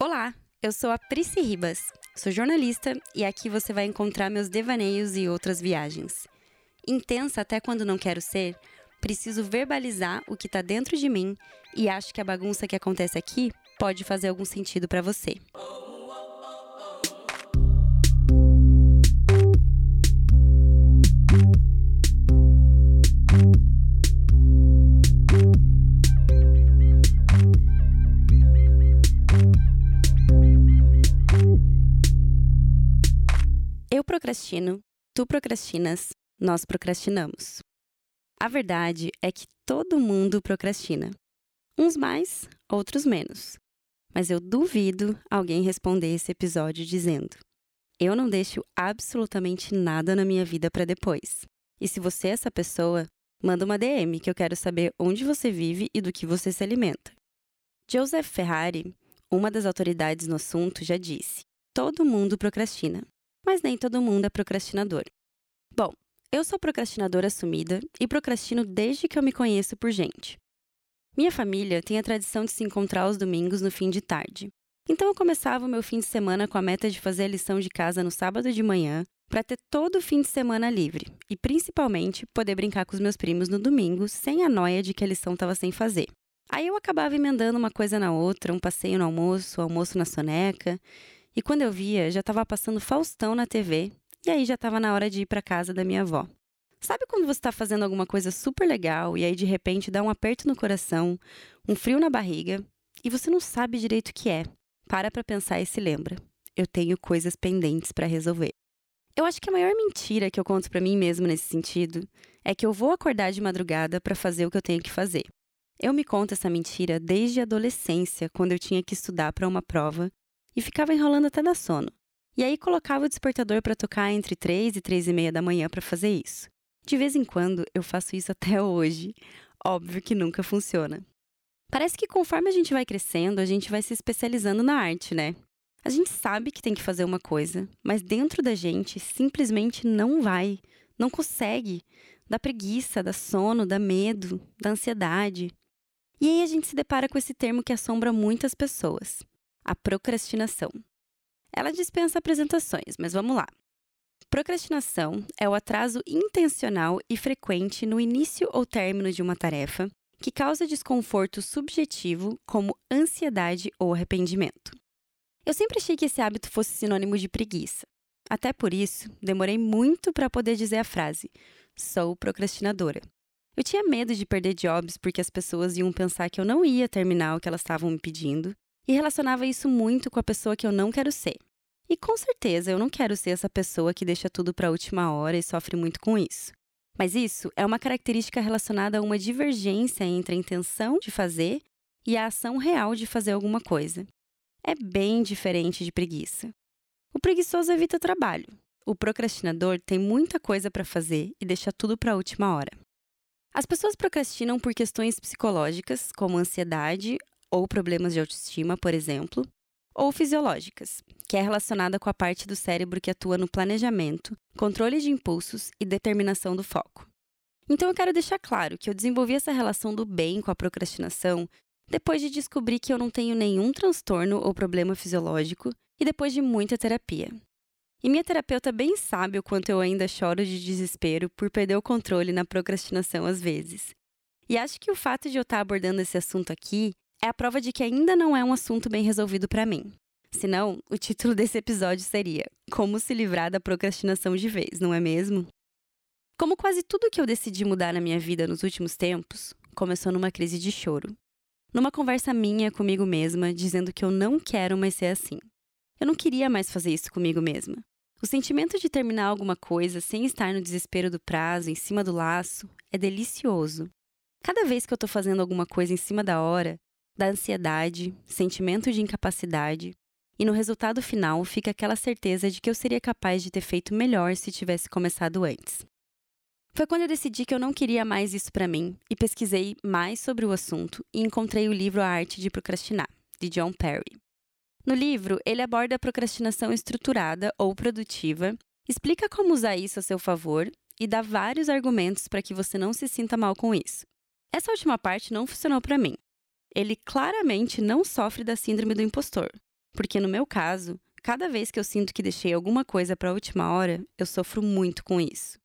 Olá, eu sou a Prisci Ribas, sou jornalista e aqui você vai encontrar meus devaneios e outras viagens. Intensa até quando não quero ser, preciso verbalizar o que está dentro de mim e acho que a bagunça que acontece aqui pode fazer algum sentido para você. Procrastino, tu procrastinas, nós procrastinamos. A verdade é que todo mundo procrastina. Uns mais, outros menos. Mas eu duvido alguém responder esse episódio dizendo: Eu não deixo absolutamente nada na minha vida para depois. E se você é essa pessoa, manda uma DM que eu quero saber onde você vive e do que você se alimenta. Joseph Ferrari, uma das autoridades no assunto, já disse: Todo mundo procrastina mas nem todo mundo é procrastinador. Bom, eu sou procrastinadora assumida e procrastino desde que eu me conheço por gente. Minha família tem a tradição de se encontrar aos domingos no fim de tarde. Então eu começava o meu fim de semana com a meta de fazer a lição de casa no sábado de manhã, para ter todo o fim de semana livre e principalmente poder brincar com os meus primos no domingo sem a noia de que a lição estava sem fazer. Aí eu acabava emendando uma coisa na outra, um passeio no almoço, almoço na soneca, e quando eu via, já estava passando Faustão na TV, e aí já estava na hora de ir para casa da minha avó. Sabe quando você está fazendo alguma coisa super legal e aí de repente dá um aperto no coração, um frio na barriga e você não sabe direito o que é? Para para pensar e se lembra. Eu tenho coisas pendentes para resolver. Eu acho que a maior mentira que eu conto para mim mesmo nesse sentido é que eu vou acordar de madrugada para fazer o que eu tenho que fazer. Eu me conto essa mentira desde a adolescência, quando eu tinha que estudar para uma prova e ficava enrolando até dar sono. E aí colocava o despertador para tocar entre 3 e 3 e meia da manhã para fazer isso. De vez em quando eu faço isso até hoje. Óbvio que nunca funciona. Parece que conforme a gente vai crescendo, a gente vai se especializando na arte, né? A gente sabe que tem que fazer uma coisa, mas dentro da gente simplesmente não vai, não consegue. Dá preguiça, dá sono, dá medo, dá ansiedade. E aí a gente se depara com esse termo que assombra muitas pessoas: a procrastinação. Ela dispensa apresentações, mas vamos lá. Procrastinação é o atraso intencional e frequente no início ou término de uma tarefa que causa desconforto subjetivo, como ansiedade ou arrependimento. Eu sempre achei que esse hábito fosse sinônimo de preguiça. Até por isso, demorei muito para poder dizer a frase: sou procrastinadora. Eu tinha medo de perder jobs porque as pessoas iam pensar que eu não ia terminar o que elas estavam me pedindo e relacionava isso muito com a pessoa que eu não quero ser. E com certeza eu não quero ser essa pessoa que deixa tudo para a última hora e sofre muito com isso. Mas isso é uma característica relacionada a uma divergência entre a intenção de fazer e a ação real de fazer alguma coisa. É bem diferente de preguiça. O preguiçoso evita trabalho. O procrastinador tem muita coisa para fazer e deixa tudo para a última hora. As pessoas procrastinam por questões psicológicas, como ansiedade ou problemas de autoestima, por exemplo, ou fisiológicas, que é relacionada com a parte do cérebro que atua no planejamento, controle de impulsos e determinação do foco. Então eu quero deixar claro que eu desenvolvi essa relação do bem com a procrastinação depois de descobrir que eu não tenho nenhum transtorno ou problema fisiológico e depois de muita terapia. E minha terapeuta bem sabe o quanto eu ainda choro de desespero por perder o controle na procrastinação às vezes. E acho que o fato de eu estar abordando esse assunto aqui é a prova de que ainda não é um assunto bem resolvido para mim. Senão, o título desse episódio seria Como se livrar da procrastinação de vez, não é mesmo? Como quase tudo que eu decidi mudar na minha vida nos últimos tempos, começou numa crise de choro. Numa conversa minha comigo mesma, dizendo que eu não quero mais ser assim. Eu não queria mais fazer isso comigo mesma. O sentimento de terminar alguma coisa sem estar no desespero do prazo, em cima do laço, é delicioso. Cada vez que eu tô fazendo alguma coisa em cima da hora, da ansiedade, sentimento de incapacidade, e no resultado final fica aquela certeza de que eu seria capaz de ter feito melhor se tivesse começado antes. Foi quando eu decidi que eu não queria mais isso para mim e pesquisei mais sobre o assunto e encontrei o livro A Arte de Procrastinar, de John Perry. No livro, ele aborda a procrastinação estruturada ou produtiva, explica como usar isso a seu favor e dá vários argumentos para que você não se sinta mal com isso. Essa última parte não funcionou para mim, ele claramente não sofre da síndrome do impostor, porque no meu caso, cada vez que eu sinto que deixei alguma coisa para a última hora, eu sofro muito com isso.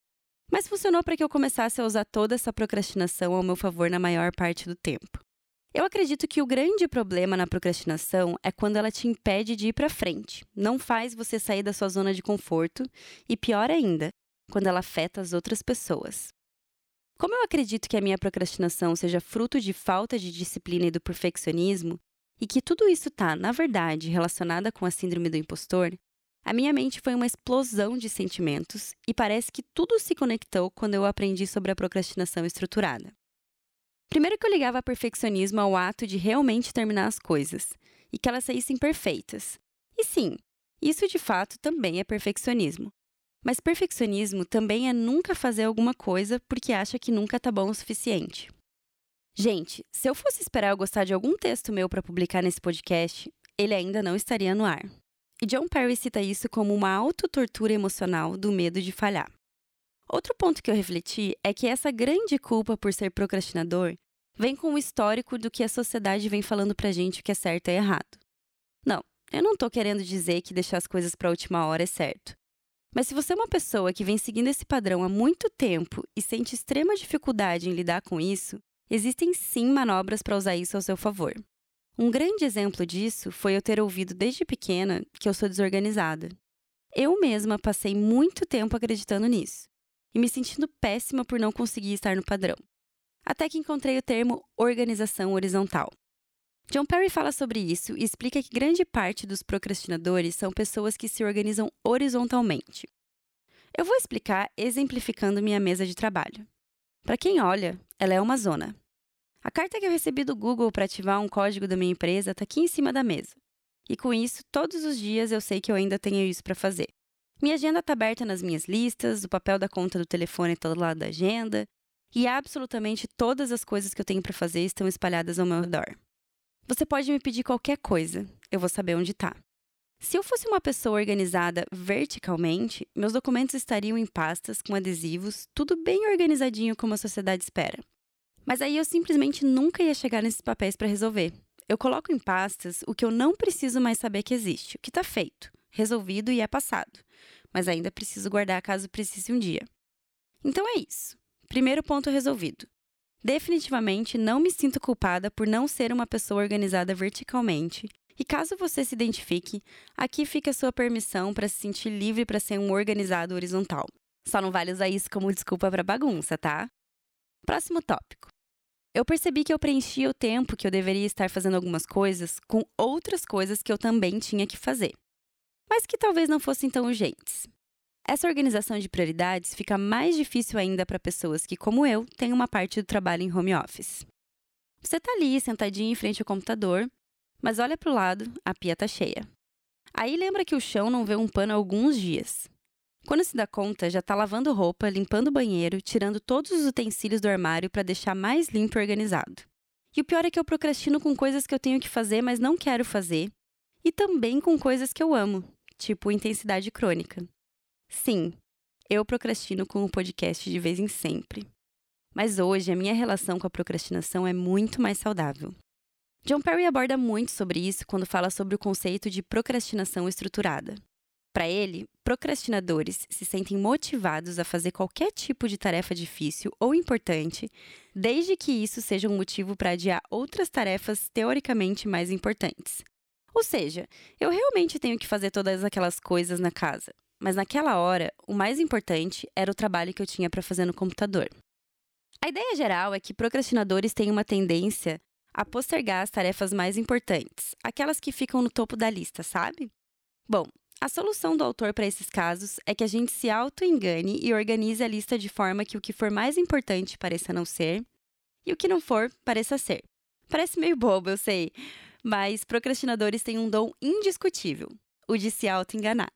Mas funcionou para que eu começasse a usar toda essa procrastinação ao meu favor na maior parte do tempo. Eu acredito que o grande problema na procrastinação é quando ela te impede de ir para frente, não faz você sair da sua zona de conforto e, pior ainda, quando ela afeta as outras pessoas. Como eu acredito que a minha procrastinação seja fruto de falta de disciplina e do perfeccionismo, e que tudo isso está, na verdade, relacionada com a síndrome do impostor, a minha mente foi uma explosão de sentimentos e parece que tudo se conectou quando eu aprendi sobre a procrastinação estruturada. Primeiro que eu ligava perfeccionismo ao ato de realmente terminar as coisas e que elas saíssem perfeitas. E sim, isso de fato também é perfeccionismo. Mas perfeccionismo também é nunca fazer alguma coisa porque acha que nunca tá bom o suficiente. Gente, se eu fosse esperar eu gostar de algum texto meu para publicar nesse podcast, ele ainda não estaria no ar. E John Perry cita isso como uma autotortura emocional do medo de falhar. Outro ponto que eu refleti é que essa grande culpa por ser procrastinador vem com o histórico do que a sociedade vem falando pra gente o que é certo e errado. Não, eu não tô querendo dizer que deixar as coisas para a última hora é certo. Mas se você é uma pessoa que vem seguindo esse padrão há muito tempo e sente extrema dificuldade em lidar com isso, existem sim manobras para usar isso ao seu favor. Um grande exemplo disso foi eu ter ouvido desde pequena que eu sou desorganizada. Eu mesma passei muito tempo acreditando nisso e me sentindo péssima por não conseguir estar no padrão até que encontrei o termo organização horizontal. John Perry fala sobre isso e explica que grande parte dos procrastinadores são pessoas que se organizam horizontalmente. Eu vou explicar exemplificando minha mesa de trabalho. Para quem olha, ela é uma zona. A carta que eu recebi do Google para ativar um código da minha empresa está aqui em cima da mesa. E com isso, todos os dias eu sei que eu ainda tenho isso para fazer. Minha agenda está aberta nas minhas listas, o papel da conta do telefone está do lado da agenda, e absolutamente todas as coisas que eu tenho para fazer estão espalhadas ao meu redor. Você pode me pedir qualquer coisa, eu vou saber onde está. Se eu fosse uma pessoa organizada verticalmente, meus documentos estariam em pastas com adesivos, tudo bem organizadinho como a sociedade espera. Mas aí eu simplesmente nunca ia chegar nesses papéis para resolver. Eu coloco em pastas o que eu não preciso mais saber que existe, o que está feito, resolvido e é passado, mas ainda preciso guardar caso precise um dia. Então é isso. Primeiro ponto resolvido. Definitivamente não me sinto culpada por não ser uma pessoa organizada verticalmente. E caso você se identifique, aqui fica a sua permissão para se sentir livre para ser um organizado horizontal. Só não vale usar isso como desculpa para bagunça, tá? Próximo tópico. Eu percebi que eu preenchia o tempo que eu deveria estar fazendo algumas coisas com outras coisas que eu também tinha que fazer, mas que talvez não fossem tão urgentes. Essa organização de prioridades fica mais difícil ainda para pessoas que, como eu, têm uma parte do trabalho em home office. Você está ali, sentadinho em frente ao computador, mas olha para o lado, a pia está cheia. Aí lembra que o chão não vê um pano há alguns dias. Quando se dá conta, já está lavando roupa, limpando o banheiro, tirando todos os utensílios do armário para deixar mais limpo e organizado. E o pior é que eu procrastino com coisas que eu tenho que fazer, mas não quero fazer, e também com coisas que eu amo, tipo intensidade crônica. Sim, eu procrastino com o podcast de vez em sempre. Mas hoje a minha relação com a procrastinação é muito mais saudável. John Perry aborda muito sobre isso quando fala sobre o conceito de procrastinação estruturada. Para ele, procrastinadores se sentem motivados a fazer qualquer tipo de tarefa difícil ou importante, desde que isso seja um motivo para adiar outras tarefas teoricamente mais importantes. Ou seja, eu realmente tenho que fazer todas aquelas coisas na casa, mas naquela hora, o mais importante era o trabalho que eu tinha para fazer no computador. A ideia geral é que procrastinadores têm uma tendência a postergar as tarefas mais importantes, aquelas que ficam no topo da lista, sabe? Bom, a solução do autor para esses casos é que a gente se auto-engane e organize a lista de forma que o que for mais importante pareça não ser e o que não for pareça ser. Parece meio bobo, eu sei, mas procrastinadores têm um dom indiscutível, o de se auto-enganar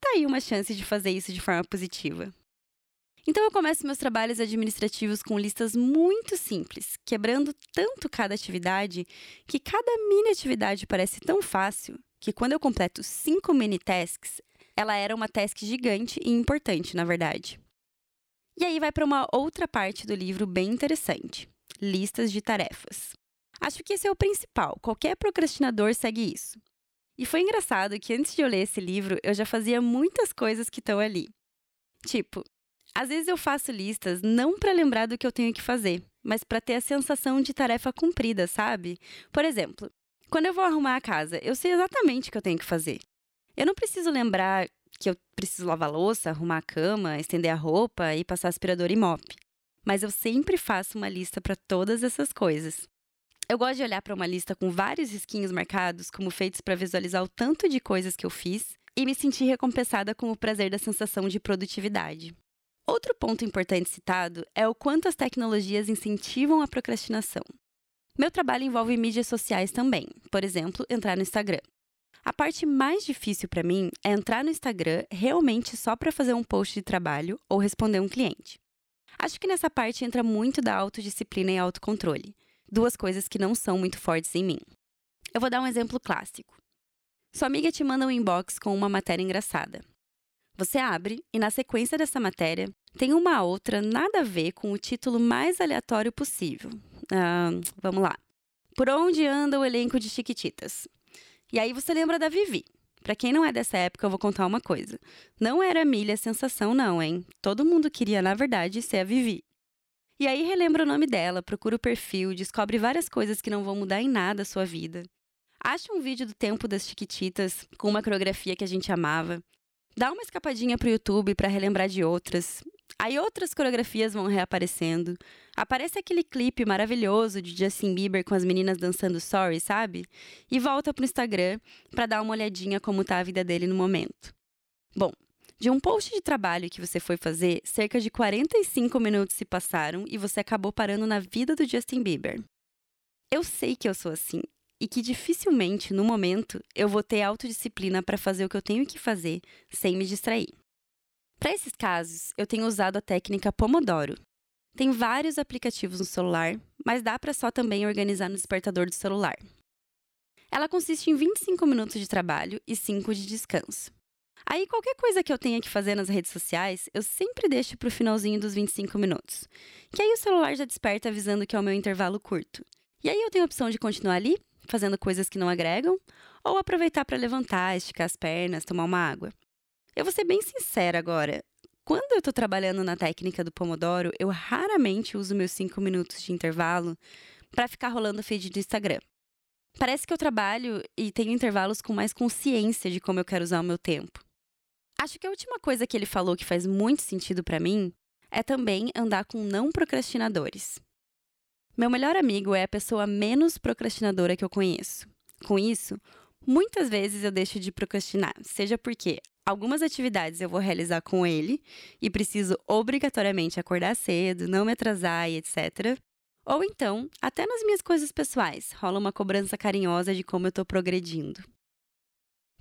tá aí uma chance de fazer isso de forma positiva. Então eu começo meus trabalhos administrativos com listas muito simples, quebrando tanto cada atividade que cada mini atividade parece tão fácil que quando eu completo cinco mini tasks, ela era uma task gigante e importante, na verdade. E aí vai para uma outra parte do livro bem interessante: listas de tarefas. Acho que esse é o principal, qualquer procrastinador segue isso. E foi engraçado que antes de eu ler esse livro, eu já fazia muitas coisas que estão ali. Tipo, às vezes eu faço listas não para lembrar do que eu tenho que fazer, mas para ter a sensação de tarefa cumprida, sabe? Por exemplo, quando eu vou arrumar a casa, eu sei exatamente o que eu tenho que fazer. Eu não preciso lembrar que eu preciso lavar louça, arrumar a cama, estender a roupa e passar aspirador e mop. Mas eu sempre faço uma lista para todas essas coisas. Eu gosto de olhar para uma lista com vários risquinhos marcados, como feitos para visualizar o tanto de coisas que eu fiz e me sentir recompensada com o prazer da sensação de produtividade. Outro ponto importante citado é o quanto as tecnologias incentivam a procrastinação. Meu trabalho envolve mídias sociais também, por exemplo, entrar no Instagram. A parte mais difícil para mim é entrar no Instagram realmente só para fazer um post de trabalho ou responder um cliente. Acho que nessa parte entra muito da autodisciplina e autocontrole, duas coisas que não são muito fortes em mim. Eu vou dar um exemplo clássico. Sua amiga te manda um inbox com uma matéria engraçada. Você abre e, na sequência dessa matéria, tem uma outra nada a ver com o título mais aleatório possível. Vamos lá. Por onde anda o elenco de Chiquititas? E aí você lembra da Vivi. Para quem não é dessa época, eu vou contar uma coisa. Não era a Milha sensação, não, hein? Todo mundo queria, na verdade, ser a Vivi. E aí relembra o nome dela, procura o perfil, descobre várias coisas que não vão mudar em nada a sua vida. Acha um vídeo do tempo das Chiquititas, com uma coreografia que a gente amava. Dá uma escapadinha pro YouTube para relembrar de outras. Aí outras coreografias vão reaparecendo. Aparece aquele clipe maravilhoso de Justin Bieber com as meninas dançando Sorry, sabe? E volta pro Instagram para dar uma olhadinha como tá a vida dele no momento. Bom, de um post de trabalho que você foi fazer, cerca de 45 minutos se passaram e você acabou parando na vida do Justin Bieber. Eu sei que eu sou assim e que dificilmente, no momento, eu vou ter autodisciplina para fazer o que eu tenho que fazer sem me distrair. Para esses casos, eu tenho usado a técnica Pomodoro. Tem vários aplicativos no celular, mas dá para só também organizar no despertador do celular. Ela consiste em 25 minutos de trabalho e 5 de descanso. Aí, qualquer coisa que eu tenha que fazer nas redes sociais, eu sempre deixo para o finalzinho dos 25 minutos. Que aí o celular já desperta avisando que é o meu intervalo curto. E aí eu tenho a opção de continuar ali, fazendo coisas que não agregam, ou aproveitar para levantar, esticar as pernas, tomar uma água. Eu vou ser bem sincera agora. Quando eu estou trabalhando na técnica do Pomodoro, eu raramente uso meus cinco minutos de intervalo para ficar rolando feed do Instagram. Parece que eu trabalho e tenho intervalos com mais consciência de como eu quero usar o meu tempo. Acho que a última coisa que ele falou que faz muito sentido para mim é também andar com não procrastinadores. Meu melhor amigo é a pessoa menos procrastinadora que eu conheço. Com isso, muitas vezes eu deixo de procrastinar, seja porque algumas atividades eu vou realizar com ele e preciso obrigatoriamente acordar cedo, não me atrasar e etc. Ou então, até nas minhas coisas pessoais, rola uma cobrança carinhosa de como eu estou progredindo.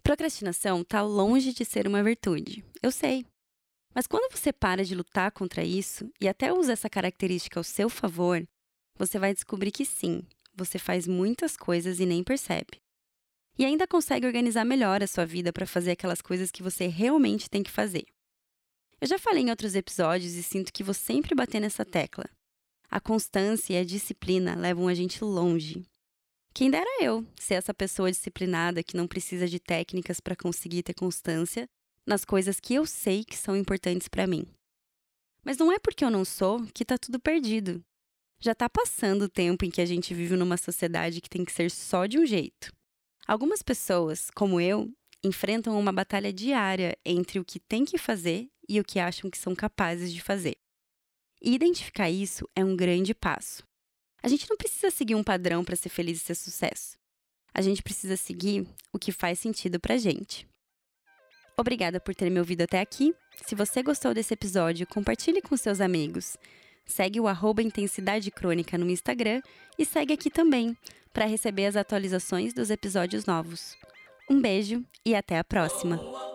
Procrastinação está longe de ser uma virtude, eu sei. Mas quando você para de lutar contra isso e até usa essa característica ao seu favor, você vai descobrir que sim, você faz muitas coisas e nem percebe e ainda consegue organizar melhor a sua vida para fazer aquelas coisas que você realmente tem que fazer. Eu já falei em outros episódios e sinto que vou sempre bater nessa tecla. A constância e a disciplina levam a gente longe. Quem dera eu ser essa pessoa disciplinada que não precisa de técnicas para conseguir ter constância nas coisas que eu sei que são importantes para mim. Mas não é porque eu não sou que está tudo perdido. Já está passando o tempo em que a gente vive numa sociedade que tem que ser só de um jeito. Algumas pessoas, como eu, enfrentam uma batalha diária entre o que tem que fazer e o que acham que são capazes de fazer. E identificar isso é um grande passo. A gente não precisa seguir um padrão para ser feliz e ter sucesso. A gente precisa seguir o que faz sentido pra gente. Obrigada por ter me ouvido até aqui. Se você gostou desse episódio, compartilhe com seus amigos. Segue o arroba Intensidade Crônica no Instagram e segue aqui também para receber as atualizações dos episódios novos. Um beijo e até a próxima!